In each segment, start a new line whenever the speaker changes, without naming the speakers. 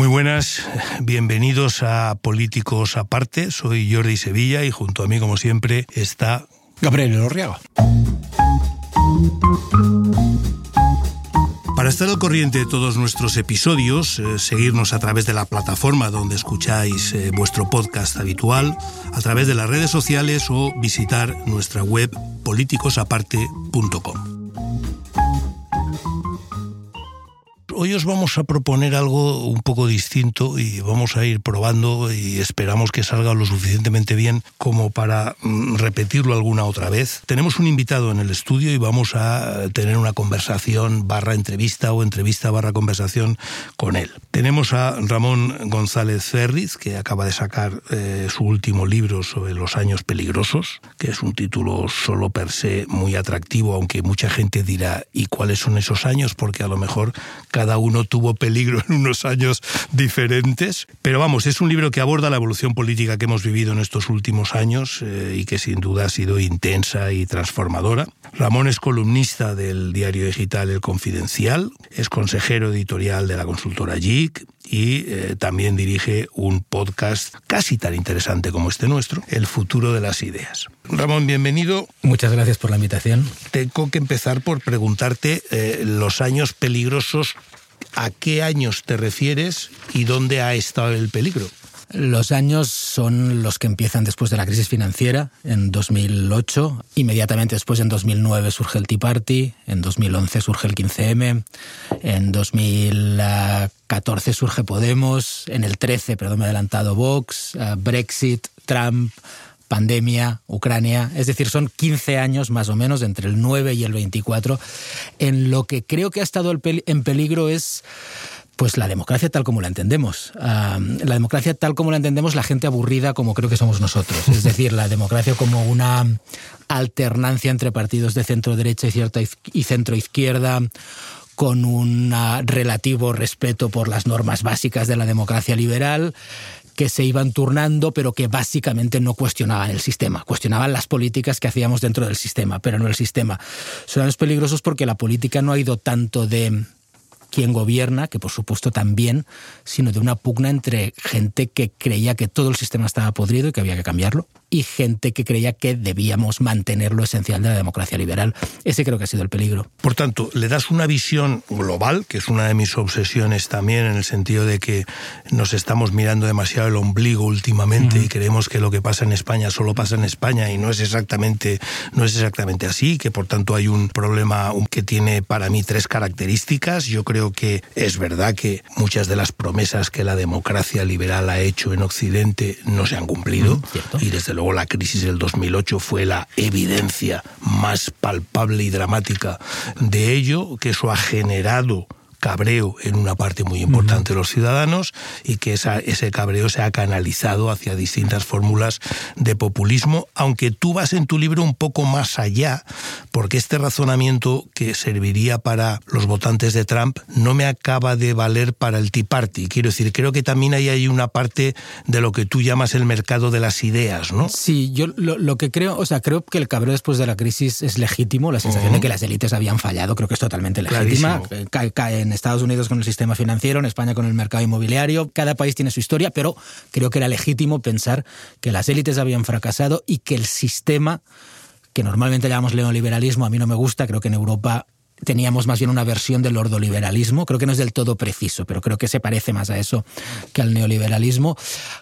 Muy buenas, bienvenidos a Políticos Aparte. Soy Jordi Sevilla y junto a mí, como siempre, está
Gabriel Lorriaga.
Para estar al corriente de todos nuestros episodios, eh, seguirnos a través de la plataforma donde escucháis eh, vuestro podcast habitual, a través de las redes sociales o visitar nuestra web politicosaparte.com. Hoy os vamos a proponer algo un poco distinto y vamos a ir probando y esperamos que salga lo suficientemente bien como para mm, repetirlo alguna otra vez. Tenemos un invitado en el estudio y vamos a tener una conversación barra entrevista o entrevista barra conversación con él. Tenemos a Ramón González Ferriz, que acaba de sacar eh, su último libro sobre los años peligrosos, que es un título solo per se muy atractivo, aunque mucha gente dirá, ¿y cuáles son esos años? Porque a lo mejor cada cada uno tuvo peligro en unos años diferentes. Pero vamos, es un libro que aborda la evolución política que hemos vivido en estos últimos años eh, y que sin duda ha sido intensa y transformadora. Ramón es columnista del diario digital El Confidencial, es consejero editorial de la consultora JIC y eh, también dirige un podcast casi tan interesante como este nuestro, El futuro de las ideas. Ramón, bienvenido.
Muchas gracias por la invitación.
Tengo que empezar por preguntarte eh, los años peligrosos a qué años te refieres y dónde ha estado el peligro.
Los años son los que empiezan después de la crisis financiera, en 2008. Inmediatamente después, en 2009, surge el Tea Party. En 2011 surge el 15M. En 2014 surge Podemos. En el 13, perdón, me he adelantado, Vox. Eh, Brexit, Trump pandemia, Ucrania, es decir, son 15 años más o menos, entre el 9 y el 24, en lo que creo que ha estado en peligro es pues la democracia tal como la entendemos. la democracia tal como la entendemos la gente aburrida como creo que somos nosotros. Es decir, la democracia como una alternancia entre partidos de centro derecha y, y centro izquierda con un relativo respeto por las normas básicas de la democracia liberal que se iban turnando, pero que básicamente no cuestionaban el sistema, cuestionaban las políticas que hacíamos dentro del sistema, pero no el sistema. Son años peligrosos porque la política no ha ido tanto de quién gobierna, que por supuesto también, sino de una pugna entre gente que creía que todo el sistema estaba podrido y que había que cambiarlo, y gente que creía que debíamos mantener lo esencial de la democracia liberal. Ese creo que ha sido el peligro.
Por tanto, le das una visión global, que es una de mis obsesiones también, en el sentido de que nos estamos mirando demasiado el ombligo últimamente y creemos que lo que pasa en España solo pasa en España y no es exactamente, no es exactamente así, que por tanto hay un problema que tiene para mí tres características. Yo creo que es verdad que muchas de las promesas que la democracia liberal ha hecho en Occidente no se han cumplido y desde luego la crisis del 2008 fue la evidencia más palpable y dramática de ello, que eso ha generado cabreo en una parte muy importante de los ciudadanos y que ese cabreo se ha canalizado hacia distintas fórmulas de populismo, aunque tú vas en tu libro un poco más allá, porque este razonamiento que serviría para los votantes de Trump no me acaba de valer para el Tea Party. Quiero decir, creo que también hay ahí una parte de lo que tú llamas el mercado de las ideas, ¿no?
Sí, yo lo, que creo, o sea, creo que el cabreo después de la crisis es legítimo, la sensación de que las élites habían fallado, creo que es totalmente legítima. En Estados Unidos con el sistema financiero, en España con el mercado inmobiliario. Cada país tiene su historia, pero creo que era legítimo pensar que las élites habían fracasado y que el sistema, que normalmente llamamos neoliberalismo, a mí no me gusta, creo que en Europa teníamos más bien una versión del ordoliberalismo. Creo que no es del todo preciso, pero creo que se parece más a eso que al neoliberalismo.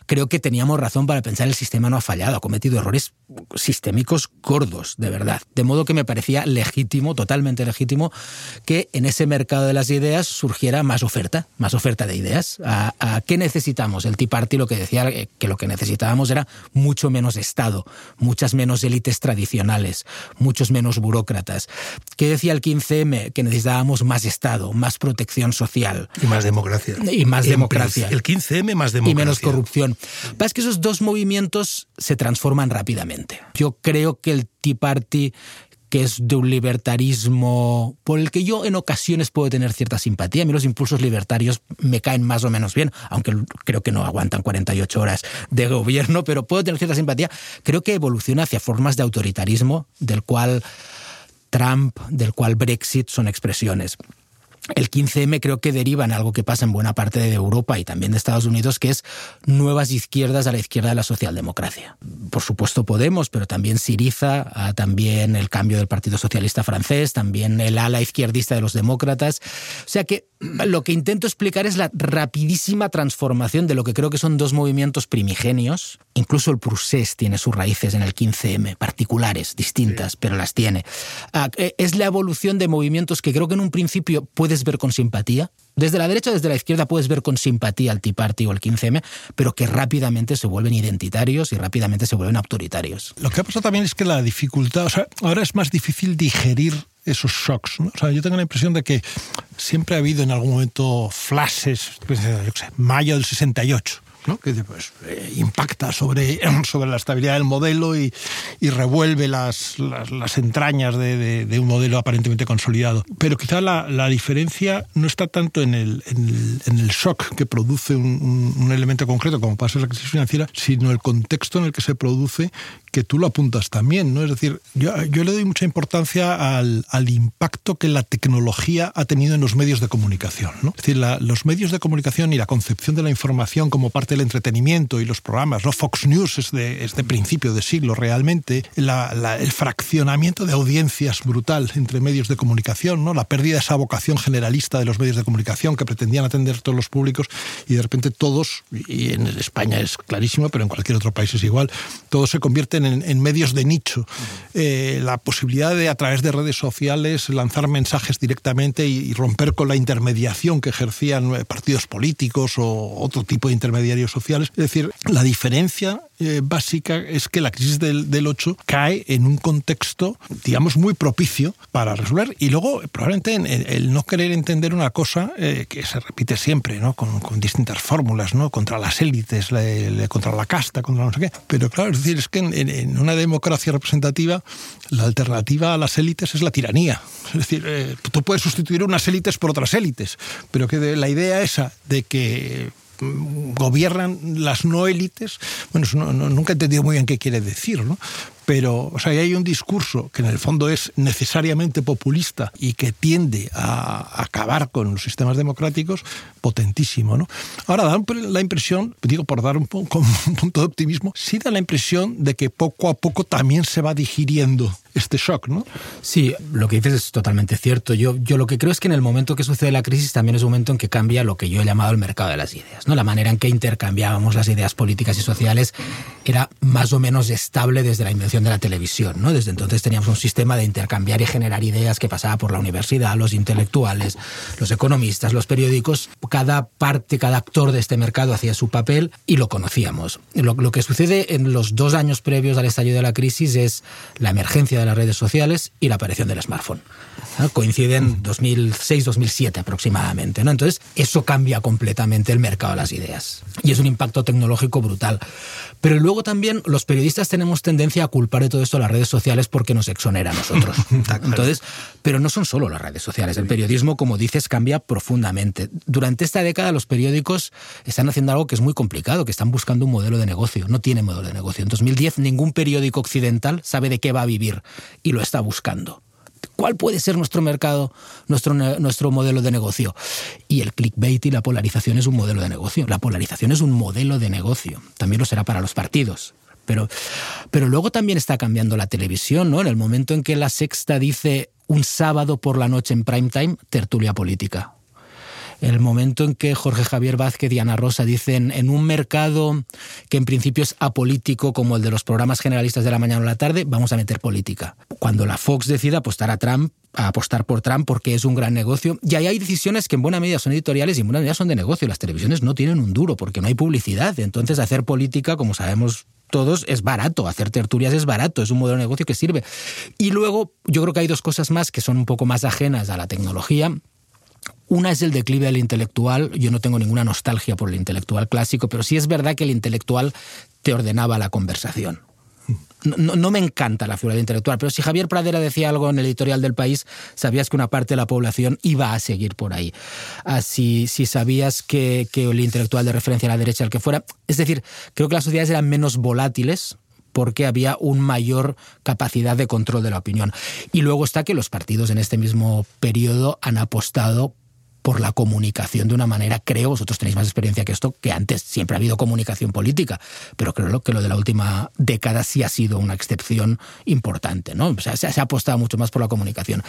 Creo que teníamos razón para pensar el sistema no ha fallado, ha cometido errores sistémicos gordos, de verdad. De modo que me parecía legítimo, totalmente legítimo, que en ese mercado de las ideas surgiera más oferta, más oferta de ideas. ¿A, qué necesitamos? El Tea Party lo que decía que lo que necesitábamos era mucho menos Estado, muchas menos élites tradicionales, muchos menos burócratas. ¿Qué decía el 15 que necesitábamos más Estado, más protección social.
Y más democracia.
Y más democracia.
El 15M más democracia.
Y menos corrupción. Es que esos dos movimientos se transforman rápidamente. Yo creo que el Tea Party que es de un libertarismo por el que yo en ocasiones puedo tener cierta simpatía. A mí los impulsos libertarios me caen más o menos bien, aunque creo que no aguantan 48 horas de gobierno, pero puedo tener cierta simpatía. Creo que evoluciona hacia formas de autoritarismo del cual Trump, del cual Brexit son expresiones. El 15M creo que deriva en algo que pasa en buena parte de Europa y también de Estados Unidos, que es nuevas izquierdas a la izquierda de la socialdemocracia. Por supuesto Podemos, pero también Siriza, ah, también el cambio del Partido Socialista francés, también el ala izquierdista de los demócratas. O sea que lo que intento explicar es la rapidísima transformación de lo que creo que son dos movimientos primigenios. Incluso el Prusés tiene sus raíces en el 15M, particulares, distintas, pero las tiene. Ah, eh, es la evolución de movimientos que creo que en un principio puedes ver con simpatía. Desde la derecha desde la izquierda puedes ver con simpatía al Tea Party o el 15M, pero que rápidamente se vuelven identitarios y rápidamente se vuelven autoritarios.
Lo que ha pasado también es que la dificultad, o sea, ahora es más difícil digerir esos shocks. ¿no? O sea, yo tengo la impresión de que siempre ha habido en algún momento flashes, pues, yo qué sé, mayo del 68 que pues, eh, impacta sobre, sobre la estabilidad del modelo y, revuelve las, las, entrañas de, un modelo aparentemente consolidado. Pero quizá la, diferencia no está tanto en el, en el, shock que produce un, elemento concreto, como pasa en la crisis financiera, sino el contexto en el que se produce que tú lo apuntas también, ¿no? Es decir, yo, yo le doy mucha importancia al, al, impacto que la tecnología ha tenido en los medios de comunicación, ¿no? Es decir, los medios de comunicación y la concepción de la información como parte del entretenimiento y los programas, ¿no? Fox News es de, es de principio de siglo realmente, el fraccionamiento de audiencias brutal entre medios de comunicación, ¿no? La pérdida de esa vocación generalista de los medios de comunicación que pretendían atender todos los públicos y de repente todos, y en España es clarísimo, pero en cualquier otro país es igual, todos se convierten en, medios de nicho. Eh, la posibilidad de, a través de redes sociales, lanzar mensajes directamente y, romper con la intermediación que ejercían eh, partidos políticos o otro tipo de intermediarios sociales. Es decir, la diferencia eh, básica es que la crisis del, del 8 cae en un contexto, digamos, muy propicio para resolver. Y luego, probablemente, el, no querer entender una cosa que se repite siempre, ¿no? Con, distintas fórmulas, ¿no? Contra las élites, contra la casta, contra no sé qué. Pero claro, es decir, es que en, en, una democracia representativa la alternativa a las élites es la tiranía. Es decir, eh, tú puedes sustituir unas élites por otras élites, pero que la idea esa de que gobiernan las no élites, bueno, nunca he entendido muy bien qué quiere decir, ¿no? Pero o sea, hay un discurso que en el fondo es necesariamente populista y que tiende a acabar con los sistemas democráticos, potentísimo. ¿no? Ahora da la impresión, digo por dar un, un punto de optimismo, sí da la impresión de que poco a poco también se va digiriendo este shock, ¿no?
Sí, lo que dices es totalmente cierto. Yo, yo lo que creo es que en el momento que sucede la crisis también es un momento en que cambia lo que yo he llamado el mercado de las ideas, ¿no? La manera en que intercambiábamos las ideas políticas y sociales era más o menos estable desde la invención de la televisión. ¿no? Desde entonces teníamos un sistema de intercambiar y generar ideas que pasaba por la universidad, los intelectuales, los economistas, los periódicos. Cada parte, cada actor de este mercado hacía su papel y lo conocíamos. Lo, lo que sucede en los dos años previos al estallido de la crisis es la emergencia de las redes sociales y la aparición del smartphone. Coinciden 2006-2007 aproximadamente. ¿no? Entonces, eso cambia completamente el mercado de las ideas. Y es un impacto tecnológico brutal. Pero luego también los periodistas tenemos tendencia a culpar de todo esto a las redes sociales porque nos exonera a nosotros. Entonces, pero no son solo las redes sociales. El periodismo, como dices, cambia profundamente. Durante esta década los periódicos están haciendo algo que es muy complicado, que están buscando un modelo de negocio. No tiene modelo de negocio. En 2010 ningún periódico occidental sabe de qué va a vivir y lo está buscando. ¿Cuál puede ser nuestro mercado, nuestro, nuestro modelo de negocio? Y el clickbait y la polarización es un modelo de negocio. La polarización es un modelo de negocio. También lo será para los partidos. Pero, pero luego también está cambiando la televisión, ¿no? En el momento en que la sexta dice un sábado por la noche en prime time, tertulia política el momento en que Jorge Javier Vázquez y Ana Rosa dicen en un mercado que en principio es apolítico como el de los programas generalistas de la mañana o la tarde, vamos a meter política. Cuando la Fox decida apostar a Trump, a apostar por Trump porque es un gran negocio. Y ahí hay decisiones que en buena medida son editoriales y en buena medida son de negocio. Las televisiones no tienen un duro porque no hay publicidad. Entonces hacer política, como sabemos todos, es barato. Hacer tertulias es barato, es un modelo de negocio que sirve. Y luego yo creo que hay dos cosas más que son un poco más ajenas a la tecnología una es el declive del intelectual. Yo no tengo ninguna nostalgia por el intelectual clásico, pero sí es verdad que el intelectual te ordenaba la conversación. No, me encanta la figura del intelectual, pero si Javier Pradera decía algo en el editorial del país, sabías que una parte de la población iba a seguir por ahí. Así, si sabías que, que el intelectual de referencia a la derecha, el que fuera. Es decir, creo que las sociedades eran menos volátiles, porque había una mayor capacidad de control de la opinión. Y luego está que los partidos en este mismo periodo han apostado por la comunicación de una manera, creo, vosotros tenéis más experiencia que esto, que antes siempre ha habido comunicación política, pero creo que lo de la última década sí ha sido una excepción importante, ¿no? O sea, se ha apostado mucho más por la comunicación.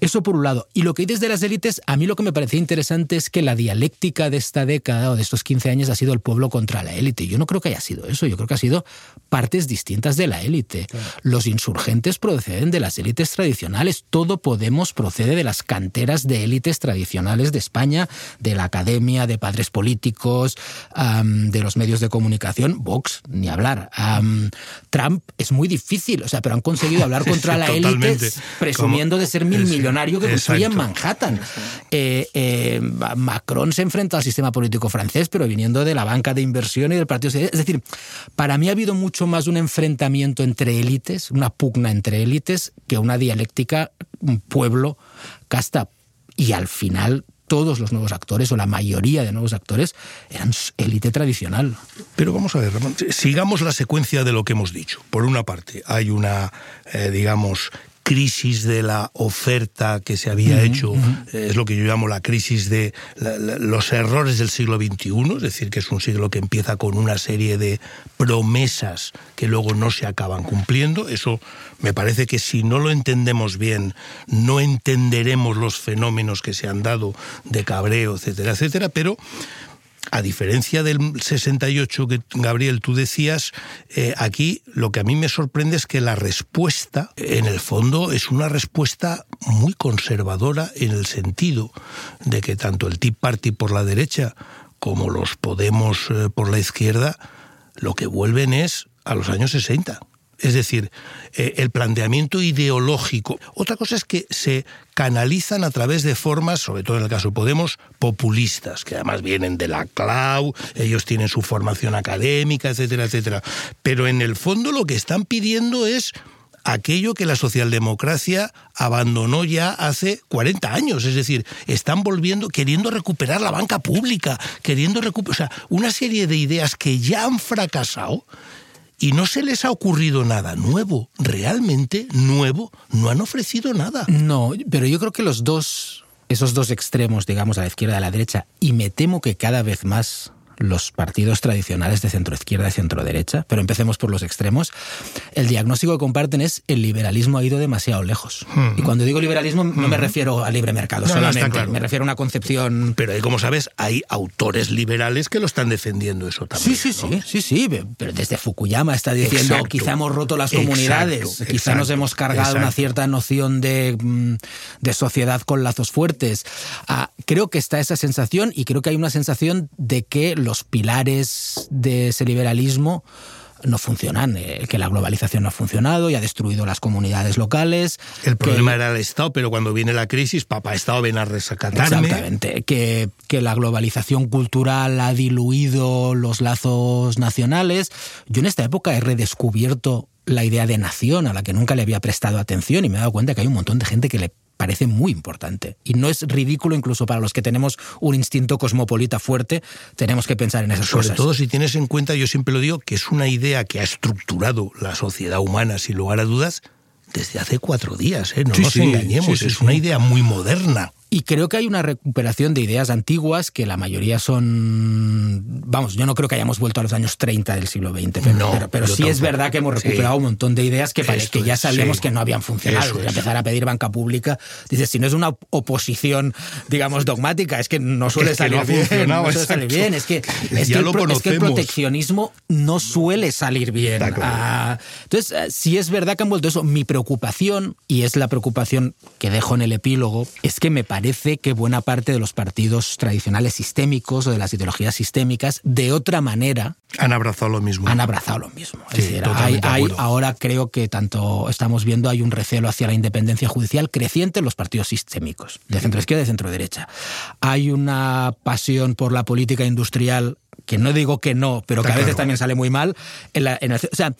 Eso por un lado. Y lo que dices de las élites, a mí lo que me parecía interesante es que la dialéctica de esta década o de estos 15 años ha sido el pueblo contra la élite. Yo no creo que haya sido eso, yo creo que ha sido partes distintas de la élite. Los insurgentes proceden de las élites tradicionales, todo Podemos procede de las canteras de élites tradicionales de España, de la academia, de padres políticos, de los medios de comunicación, Vox, ni hablar. Trump es muy difícil, o sea, pero han conseguido hablar contra la élite presumiendo de ser mil millones que construía en Manhattan. Eh, eh, Macron se enfrenta al sistema político francés, pero viniendo de la banca de inversión y del Partido Es decir, para mí ha habido mucho más un enfrentamiento entre élites, una pugna entre élites, que una dialéctica, un pueblo, casta. Y al final todos los nuevos actores o la mayoría de nuevos actores eran élite tradicional.
Pero vamos a ver, Ramón, sigamos la secuencia de lo que hemos dicho. Por una parte, hay una, eh, digamos, crisis de la oferta que se había hecho, es lo que yo llamo la crisis de los errores del siglo XXI, es decir, que es un siglo que empieza con una serie de promesas que luego no se acaban cumpliendo. Eso me parece que si no lo entendemos bien, no entenderemos los fenómenos que se han dado de cabreo, etcétera, etcétera, pero a diferencia del 68 que Gabriel tú decías, eh, aquí lo que a mí me sorprende es que la respuesta, en el fondo, es una respuesta muy conservadora en el sentido de que tanto el Tea Party por la derecha como los Podemos eh, por la izquierda, lo que vuelven es a los años 60. Es decir, eh, el planteamiento ideológico. Otra cosa es que se canalizan a través de formas, sobre todo en el caso de Podemos, populistas, que además vienen de la CLAU, ellos tienen su formación académica, etcétera, etcétera. Pero en el fondo lo que están pidiendo es aquello que la socialdemocracia abandonó ya hace 40 años. Es decir, están volviendo, queriendo recuperar la banca pública, queriendo recuperar, o sea, una serie de ideas que ya han fracasado y no se les ha ocurrido nada nuevo, realmente nuevo, no han ofrecido nada.
No, pero yo creo que los dos, esos dos extremos, digamos, a la izquierda y a la derecha, y me temo que cada vez más los partidos tradicionales de centro izquierda y centro derecha, pero empecemos por los extremos, el diagnóstico que comparten es el liberalismo ha ido demasiado lejos. Y cuando digo liberalismo no me refiero al libre mercado solamente, me refiero a una concepción...
Pero ahí, como sabes, hay autores liberales que lo están defendiendo eso también.
Sí, sí, sí, sí, sí, pero desde Fukuyama está diciendo quizá hemos roto las comunidades, quizá nos hemos cargado una cierta noción de, mm, de sociedad con lazos fuertes. Ah, creo que está esa sensación y creo que hay una sensación de que los pilares de ese liberalismo no funcionan, eh, que la globalización no ha funcionado y ha destruido las comunidades locales.
El problema era el Estado, pero cuando viene la crisis, papá Estado ven a resacatarme.
Exactamente, que, que la globalización cultural ha diluido los lazos nacionales. Yo en esta época he redescubierto la idea de nación a la que nunca le había prestado atención y me he dado cuenta que hay un montón de gente que le parece muy importante. Y no es ridículo incluso para los que tenemos un instinto cosmopolita fuerte, tenemos que pensar en esas
cosas.
Sobre
todo si tienes en cuenta, yo siempre lo digo, que es una idea que ha estructurado la sociedad humana, sin lugar a dudas, desde hace cuatro días, ¿eh? no nos engañemos, es una idea muy moderna.
Y creo que hay una recuperación de ideas antiguas que la mayoría son. Vamos, yo no creo que hayamos vuelto a los años 30 del siglo XX, pero, pero, sí es verdad que hemos recuperado un montón de ideas que, que ya sabíamos que no habían funcionado. empezar a pedir banca pública. Dices, si no es una oposición, digamos, dogmática, es que no suele salir bien. No suele salir bien. Es que, es, que el, proteccionismo no suele salir bien. Ah, entonces, eh, si es verdad que han vuelto eso. Mi preocupación, y es la preocupación que dejo en el epílogo, es que me parece parece que buena parte de los partidos tradicionales sistémicos o de las ideologías sistémicas, de otra manera...
Han abrazado lo mismo.
Han abrazado lo mismo. hay, ahora creo que tanto estamos viendo, hay un recelo hacia la independencia judicial creciente en los partidos sistémicos, de centro izquierda y de centro derecha. Hay una pasión por la política industrial que no digo que no, pero que a veces también sale muy mal. En o sea,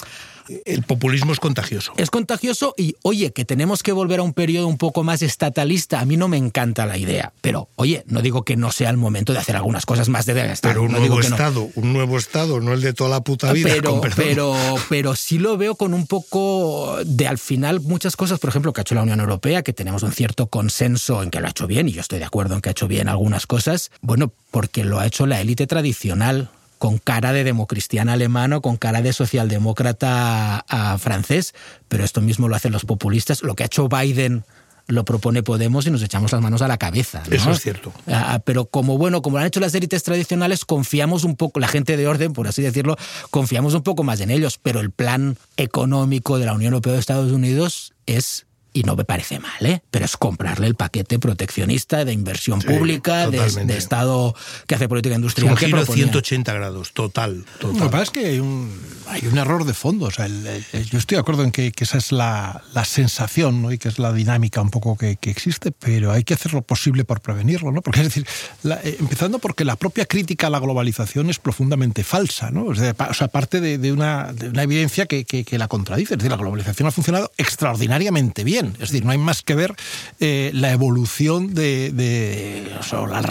el populismo es contagioso.
Es contagioso y, oye, que tenemos que volver a un periodo un poco más estatalista. A mí no me encanta la idea. Pero, oye, no digo que no sea el momento de hacer algunas cosas más de Estado.
Pero un nuevo Estado, un nuevo Estado, no el de toda la puta vida.
Pero, pero, pero sí lo veo con un poco de al final muchas cosas, por ejemplo, que ha hecho la Unión Europea, que tenemos un cierto consenso en que lo ha hecho bien, y yo estoy de acuerdo en que ha hecho bien algunas cosas. Bueno, porque lo ha hecho la élite tradicional con cara de democristiana alemano, con cara de socialdemócrata francés, pero esto mismo lo hacen los populistas. Lo que ha hecho Biden lo propone Podemos y nos echamos las manos a la cabeza.
Eso es cierto.
Ah, ah, pero como bueno, como lo han hecho las élites tradicionales, confiamos un poco, la gente de orden, por así decirlo, confiamos un poco más en ellos. Pero el plan económico de la Unión Europea de Estados Unidos es y no me parece mal, ¿eh? pero es comprarle el paquete proteccionista de inversión pública, de, Estado que hace política industrial.
Es un giro 180 grados, total. total.
Lo que pasa es que hay un, hay un error de fondo. O sea, yo estoy de acuerdo en que, esa es la, la, sensación ¿no? y que es la dinámica un poco que, que, existe, pero hay que hacer lo posible por prevenirlo. ¿no? Porque es decir, eh, empezando porque la propia crítica a la globalización es profundamente falsa. ¿no? O sea, parte de, de, una, de una evidencia que, que la contradice. Es decir, la globalización ha funcionado extraordinariamente bien es decir, no hay más que ver eh, la evolución de,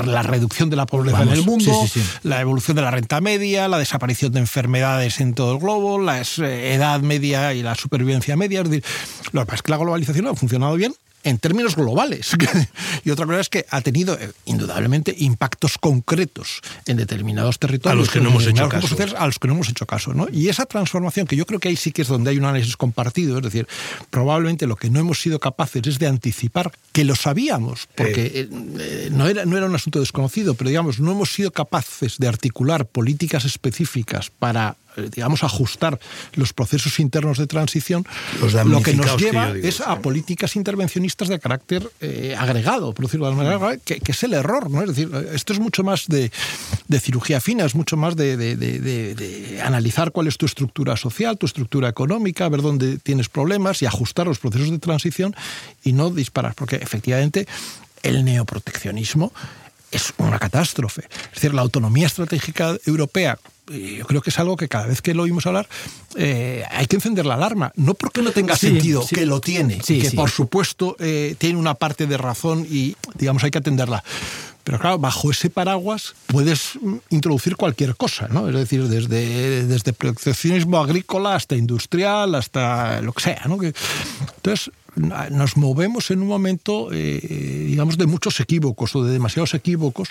la, reducción de la pobreza en el mundo, la evolución de la renta media, la desaparición de enfermedades en todo el globo, la eh, edad media y la supervivencia media. Es decir, lo que pasa es que la globalización ha funcionado bien en términos globales. y otra cosa es que ha tenido eh, indudablemente impactos concretos en determinados territorios.
A los que no hemos hecho caso.
a los que no hemos hecho caso. ¿no? Y esa transformación, que yo creo que ahí sí que es donde hay un análisis compartido, es decir, probablemente lo que no hemos sido capaces es de anticipar, que lo sabíamos, porque eh, eh, no, era, no era un asunto desconocido, pero digamos, no hemos sido capaces de articular políticas específicas para digamos, ajustar los procesos internos de transición, lo que nos lleva es a políticas intervencionistas de carácter eh, agregado, por decirlo de alguna manera, que, es el error. ¿no? Es decir, esto es mucho más de, cirugía fina, es mucho más de, analizar cuál es tu estructura social, tu estructura económica, ver dónde tienes problemas y ajustar los procesos de transición y no disparar, porque efectivamente el neoproteccionismo es una catástrofe. Es decir, la autonomía estratégica europea yo creo que es algo que cada vez que lo oímos hablar eh, hay que encender la alarma. No porque no tenga sentido, que lo tiene, que por supuesto eh, tiene una parte de razón y digamos hay que atenderla. Pero claro, bajo ese paraguas puedes introducir cualquier cosa, ¿no? Es decir, desde, desde proteccionismo agrícola hasta industrial, hasta lo que sea, ¿no? Entonces, nos movemos en un momento, eh, digamos, de muchos equívocos o de demasiados equívocos,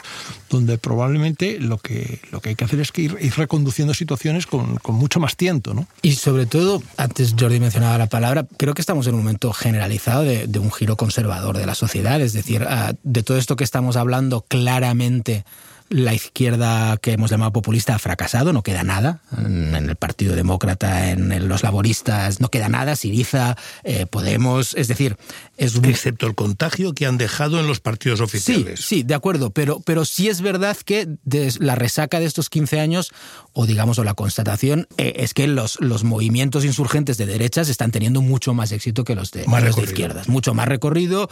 donde probablemente lo que, lo que hay que hacer es que ir, reconduciendo situaciones con, mucho más tiento. ¿no?
Y sobre todo, antes Jordi mencionaba la palabra, creo que estamos en un momento generalizado de, de un giro conservador de la sociedad, es decir, ah, de todo esto que estamos hablando claramente la izquierda que hemos llamado populista ha fracasado, no queda nada. En el Partido Demócrata, en los laboristas, no queda nada. Siriza, eh, Podemos, es decir, es
Excepto el contagio que han dejado en los partidos oficiales.
Sí, sí, de acuerdo, pero, pero sí es verdad que la resaca de estos 15 años, o digamos, o la constatación, eh, es que los, los movimientos insurgentes de derechas están teniendo mucho más éxito que los de, los de izquierdas. Mucho más recorrido,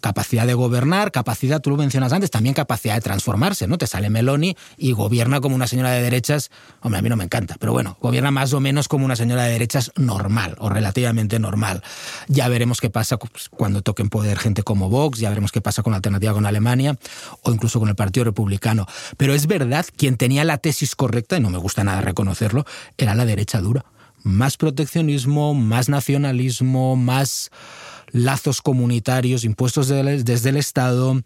capacidad de gobernar, capacidad, tú lo mencionas antes, también capacidad de transformarse, ¿no? Te sale Meloni y gobierna como una señora de derechas, hombre, a mí no me encanta, pero bueno, gobierna más o menos como una señora de derechas normal o relativamente normal. Ya veremos qué pasa pues, cuando toquen poder gente como Vox, ya veremos qué pasa con la alternativa con Alemania o incluso con el Partido Republicano. Pero es verdad, quien tenía la tesis correcta, y no me gusta nada reconocerlo, era la derecha dura. Más proteccionismo, más nacionalismo, más lazos comunitarios impuestos desde el Estado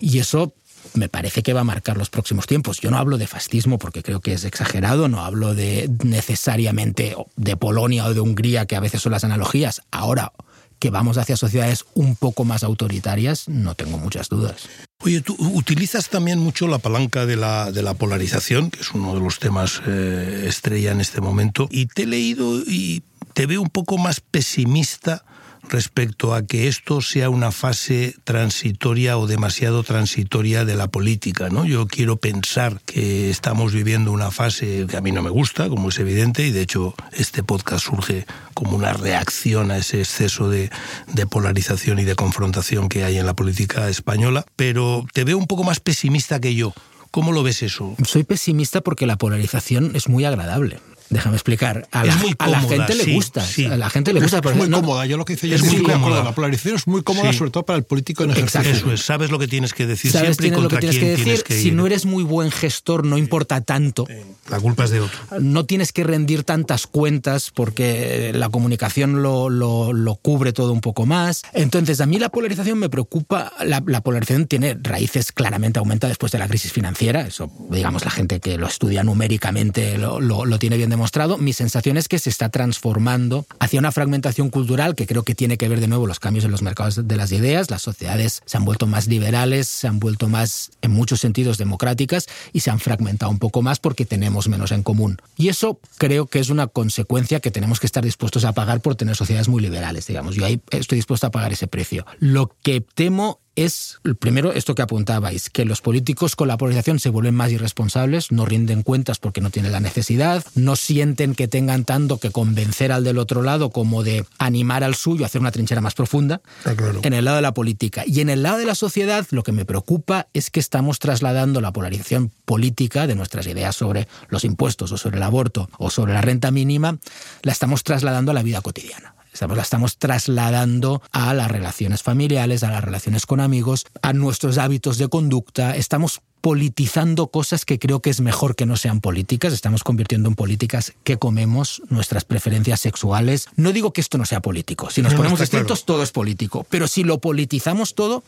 y eso me parece que va a marcar los próximos tiempos. Yo no hablo de fascismo porque creo que es exagerado, no hablo de necesariamente de Polonia o de Hungría, que a veces son las analogías. Ahora que vamos hacia sociedades un poco más autoritarias, no tengo muchas dudas.
Oye, tú utilizas también mucho la palanca de la, polarización, que es uno de los temas eh, estrella en este momento, y te he leído y te veo un poco más pesimista respecto a que esto sea una fase transitoria o demasiado transitoria de la política. ¿no? Yo quiero pensar que estamos viviendo una fase que a mí no me gusta, como es evidente, y de hecho este podcast surge como una reacción a ese exceso de, de polarización y de confrontación que hay en la política española, pero te veo un poco más pesimista que yo. ¿Cómo lo ves eso?
Soy pesimista porque la polarización es muy agradable déjame explicar. A
Es
la,
muy
a la
cómoda,
gente le gusta.
sí.
A la gente le gusta.
Es
pero
muy
no-
cómoda. Yo lo que dice yo
Es
estoy
muy
de
cómoda.
La polarización es muy cómoda,
Sí.
sobre todo para el político en ejercicio.
Eso es, sabes lo que tienes que decir
Sabes
siempre y
lo que tienes que decir.
tienes que
si no eres muy buen gestor, no importa tanto.
La culpa es de otro.
no tienes que rendir tantas cuentas porque la comunicación lo, lo- lo cubre todo un poco más. Entonces, a mí la polarización me preocupa. La, la polarización tiene raíces claramente aumenta después de la crisis financiera. Eso, digamos, la gente que lo estudia numéricamente lo, lo- tiene bien demostrado. Mi sensación es que se está transformando hacia una fragmentación cultural que creo que tiene que ver de nuevo los cambios en los mercados de las ideas. Las sociedades se han vuelto más liberales, se han vuelto más, en muchos sentidos, democráticas y se han fragmentado un poco más porque tenemos menos en común. Y eso creo que es una consecuencia que tenemos que estar dispuestos a pagar por tener sociedades muy liberales, digamos. Yo ahí estoy dispuesto a pagar ese precio. Lo que temo es, primero, esto que apuntabais, que los políticos con la polarización se vuelven más irresponsables, no rinden cuentas porque no tienen la necesidad, no sienten que tengan tanto que convencer al del otro lado como de animar al suyo a hacer una trinchera más profunda
claro.
en el lado de la política. Y en el lado de la sociedad, lo que me preocupa es que estamos trasladando la polarización política de nuestras ideas sobre los impuestos o sobre el aborto o sobre la renta mínima, la estamos trasladando a la vida cotidiana. Estamos- La estamos trasladando a las relaciones familiares, a las relaciones con amigos, a nuestros hábitos de conducta. Estamos politizando cosas que creo que es mejor que no sean políticas. Estamos convirtiendo en políticas que comemos, nuestras preferencias sexuales. No digo que esto no sea político. Si nos
No,
ponemos estrictos, todo es político. Pero si lo politizamos todo,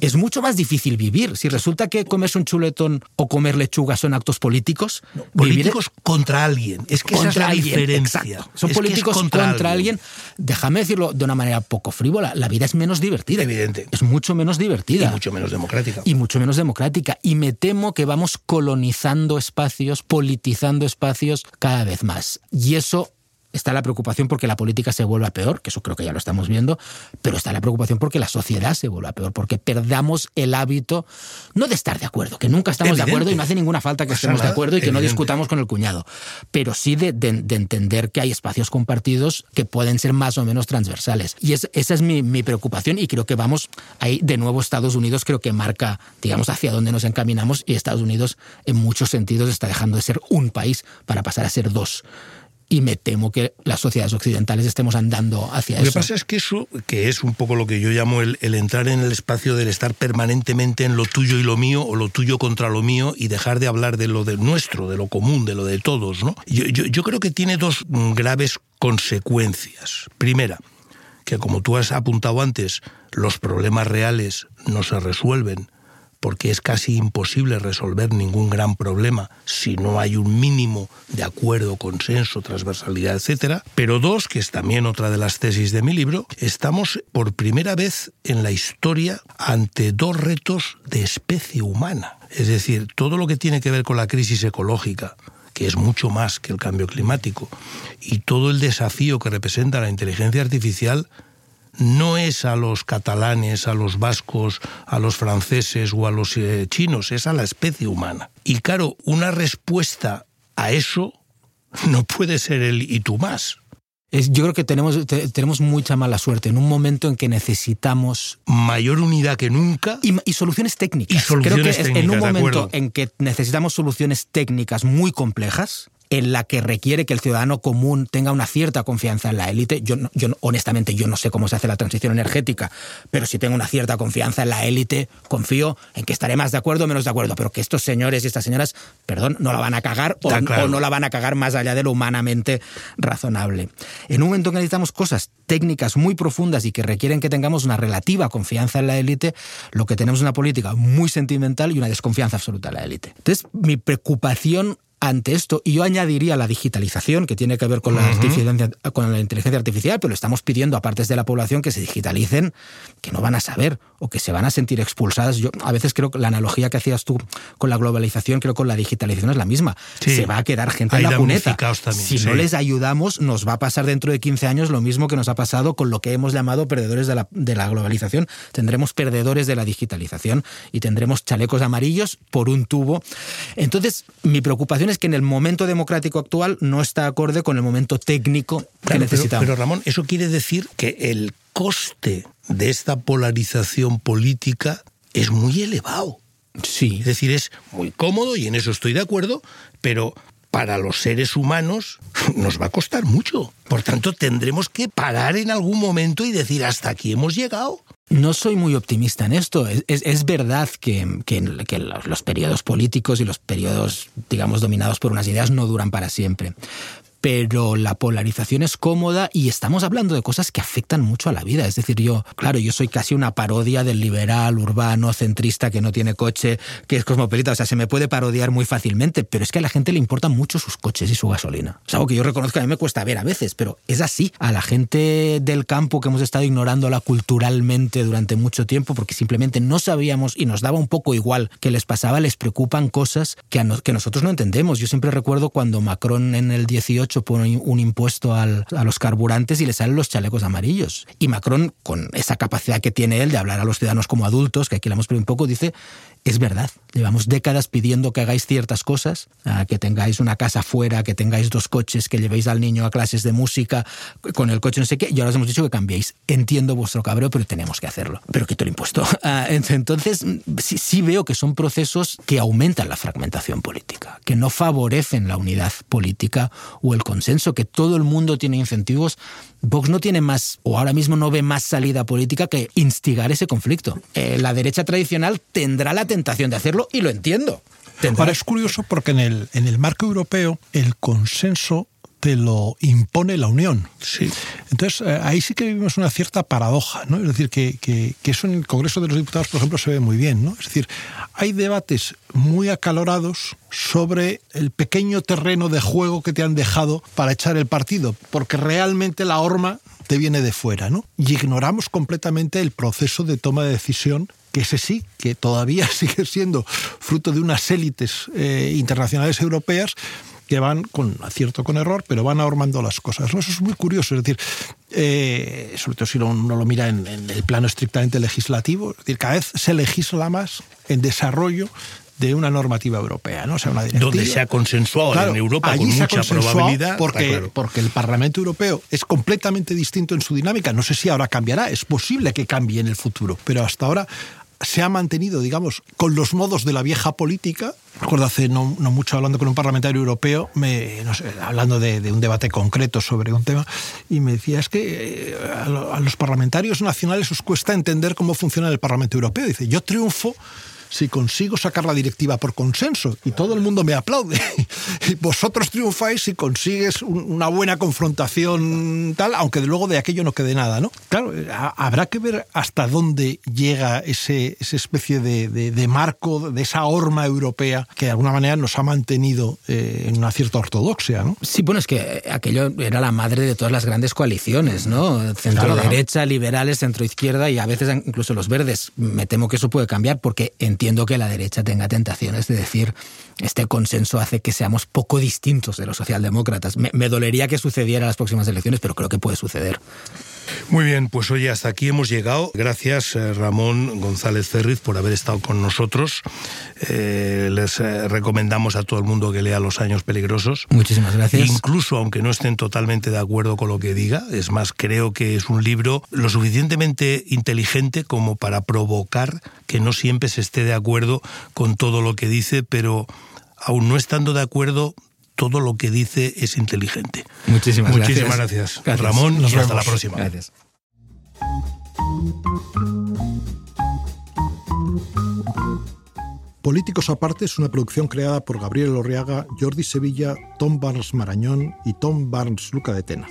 es mucho más difícil vivir. Si resulta que comerse un chuletón o comer lechuga son actos políticos, vivir-
Políticos contra alguien. Es que esa es la
alguien,
diferencia.
exacto. Son
Es
políticos contra, alguien. Déjame decirlo de una manera poco frívola, la vida es menos divertida.
Evidente.
Es mucho menos
Y
divertida.
mucho menos democrática.
y mucho menos democrática. Y me temo que vamos colonizando espacios, politizando espacios cada vez más. Y eso está la preocupación porque la política se vuelva peor, que eso creo que ya lo estamos viendo, pero está la preocupación porque la sociedad se vuelva peor, porque perdamos el hábito, no de estar de acuerdo, que nunca estamos de acuerdo y no hace ninguna falta que
Pasa
estemos de acuerdo y que no discutamos con el cuñado, pero sí de, de- de entender que hay espacios compartidos que pueden ser más o menos transversales. Y es- esa es mi, mi preocupación y creo que vamos ahí de nuevo Estados Unidos creo que marca, digamos, hacia dónde nos encaminamos y Estados Unidos en muchos sentidos está dejando de ser un país para pasar a ser dos. Y me temo que las sociedades occidentales estemos andando hacia
Lo que
eso.
pasa es que eso, que es un poco lo que yo llamo el, el entrar en el espacio del estar permanentemente en lo tuyo y lo mío, o lo tuyo contra lo mío, y dejar de hablar de lo de nuestro, de lo común, de lo de todos, ¿no? Yo, yo- yo creo que tiene dos mm, graves consecuencias. Primera, que como tú has apuntado antes, los problemas reales no se resuelven porque es casi imposible resolver ningún gran problema si no hay un mínimo de acuerdo, consenso, transversalidad, etcétera. Pero dos, que es también otra de las tesis de mi libro, estamos por primera vez en la historia ante dos retos de especie humana. Es decir, todo lo que tiene que ver con la crisis ecológica, que es mucho más que el cambio climático, y todo el desafío que representa la inteligencia artificial, no es a los catalanes, a los vascos, a los franceses o a los eh, chinos, es a la especie humana. Y claro, una respuesta a eso no puede ser el y tú más.
Es- yo creo que tenemos, te- tenemos mucha mala suerte en un momento en que necesitamos
Mayor unidad que nunca.
Y, y soluciones técnicas.
Y soluciones
Creo que es en
técnicas,
un momento en que necesitamos soluciones técnicas muy complejas, en la que requiere que el ciudadano común tenga una cierta confianza en la élite. Yo, no- yo no- honestamente yo no sé cómo se hace la transición energética, pero si tengo una cierta confianza en la élite, confío en que estaré más de acuerdo o menos de acuerdo, pero que estos señores y estas señoras, perdón, no la van a cagar o,
claro.
o no la van a cagar más allá de lo humanamente razonable. En un momento en que necesitamos cosas técnicas muy profundas y que requieren que tengamos una relativa confianza en la élite, lo que tenemos es una política muy sentimental y una desconfianza absoluta en la élite. Entonces, mi preocupación ante esto, y yo añadiría la digitalización, que tiene que ver con la, artificial- con la inteligencia artificial, pero le estamos pidiendo a partes de la población que se digitalicen, que no van a saber o que se van a sentir expulsadas. Yo a veces creo que la analogía que hacías tú con la globalización, creo que con la digitalización es la misma.
Sí.
Se va a quedar gente
Hay
en la cuneta.
también,
si no les ayudamos, nos va a pasar dentro de 15 años lo mismo que nos ha pasado con lo que hemos llamado perdedores de la, de la globalización. Tendremos perdedores de la digitalización y tendremos chalecos amarillos por un tubo. Entonces, mi preocupación es que en el momento democrático actual no está acorde con el momento técnico que
Claro, pero-
necesitamos.
Pero, Ramón, eso quiere decir que el coste de esta polarización política es muy elevado.
sí.
Es decir, es muy cómodo y en eso estoy de acuerdo, pero para los seres humanos nos va a costar mucho. Por tanto, tendremos que parar en algún momento y decir, hasta aquí hemos llegado.
No soy muy optimista en esto. Es, verdad que, que, los periodos políticos y los periodos, digamos, dominados por unas ideas no duran para siempre pero la polarización es cómoda y estamos hablando de cosas que afectan mucho a la vida. Es decir, yo, claro, yo soy casi una parodia del liberal, urbano, centrista, que no tiene coche, que es cosmopolita. O sea, se me puede parodiar muy fácilmente, pero es que a la gente le importan mucho sus coches y su gasolina. Es algo que yo reconozco a mí me cuesta ver a veces, pero es así. A la gente del campo que hemos estado ignorándola culturalmente durante mucho tiempo, porque simplemente no sabíamos y nos daba un poco igual que les pasaba, les preocupan cosas que, que nosotros no entendemos. Yo siempre recuerdo cuando Macron en el 18 pone un impuesto a los carburantes y le salen los chalecos amarillos. Y Macron, con esa capacidad que tiene él de hablar a los ciudadanos como adultos, que aquí le hemos perdido un poco, dice, es verdad, llevamos décadas pidiendo que hagáis ciertas cosas, que tengáis una casa fuera, que tengáis dos coches, que llevéis al niño a clases de música, con el coche no sé qué, y ahora os hemos dicho que cambiéis. Entiendo vuestro cabreo, pero tenemos que hacerlo. Pero quito el impuesto. Ah, entonces, sí, sí veo que son procesos que aumentan la fragmentación política, que no favorecen la unidad política o el consenso, que todo el mundo tiene incentivos. Vox no tiene más, o ahora mismo no ve más salida política que instigar ese conflicto. Eh, la derecha tradicional tendrá la tentación de hacerlo y lo entiendo.
Ahora es curioso porque en el, en el marco europeo el consenso te lo impone la Unión.
Sí.
Entonces, eh, ahí sí que vivimos una cierta paradoja, ¿no? Es decir, que, que, eso en el Congreso de los Diputados, por ejemplo, se ve muy bien, ¿no? Es decir, hay debates muy acalorados sobre el pequeño terreno de juego que te han dejado para echar el partido, porque realmente la horma te viene de fuera, ¿no? Y ignoramos completamente el proceso de toma de decisión que ese sí, que todavía sigue siendo fruto de unas élites eh, internacionales europeas que van con acierto, con error, pero van ahormando las cosas. Eso es muy curioso, es decir, eh, sobre todo si uno lo mira en, el plano estrictamente legislativo, es decir, cada vez se legisla más en desarrollo de una normativa europea, ¿no? O sea, una
Donde se ha consensuado en Europa con mucha probabilidad.
Porque, porque el Parlamento Europeo es completamente distinto en su dinámica. No sé si ahora cambiará, es posible que cambie en el futuro, pero hasta ahora se ha mantenido, digamos, con los modos de la vieja política. Recuerdo hace no, mucho hablando con un parlamentario europeo, hablando de, un debate concreto sobre un tema, y me decía, es que eh, a los parlamentarios nacionales os cuesta entender cómo funciona el Parlamento Europeo. Dice, yo triunfo si consigo sacar la directiva por consenso y todo el mundo me aplaude. y vosotros triunfáis si consigues una buena confrontación tal, aunque luego de aquello no quede nada, ¿no? Claro, habrá que ver hasta dónde llega ese, esa especie de, marco, de esa horma europea que de alguna manera nos ha mantenido eh, en una cierta ortodoxia, ¿no?
Sí, bueno, es que aquello era la madre de todas las grandes coaliciones, ¿no? Centro-derecha, liberales, centro-izquierda y a veces incluso los verdes. Me temo que eso puede cambiar porque en entiendo que la derecha tenga tentaciones de decir este consenso hace que seamos poco distintos de los socialdemócratas. Me, dolería que sucediera en las próximas elecciones, pero creo que puede suceder.
Muy bien, pues oye, hasta aquí hemos llegado. Gracias eh, Ramón González Cerriz por haber estado con nosotros. Eh, les eh, recomendamos a todo el mundo que lea Los Años Peligrosos.
Muchísimas gracias.
Incluso aunque no estén totalmente de acuerdo con lo que diga, es más, creo que es un libro lo suficientemente inteligente como para provocar que no siempre se esté de acuerdo con todo lo que dice, pero aún no estando de acuerdo, todo lo que dice es inteligente.
Muchísimas,
Muchísimas gracias. Ramón, y hasta la próxima.
Gracias.
Políticos Aparte es una producción creada por Gabriel Orriaga, Jordi Sevilla, Tom Barnes Marañón y Tom Barnes Luca de Tena.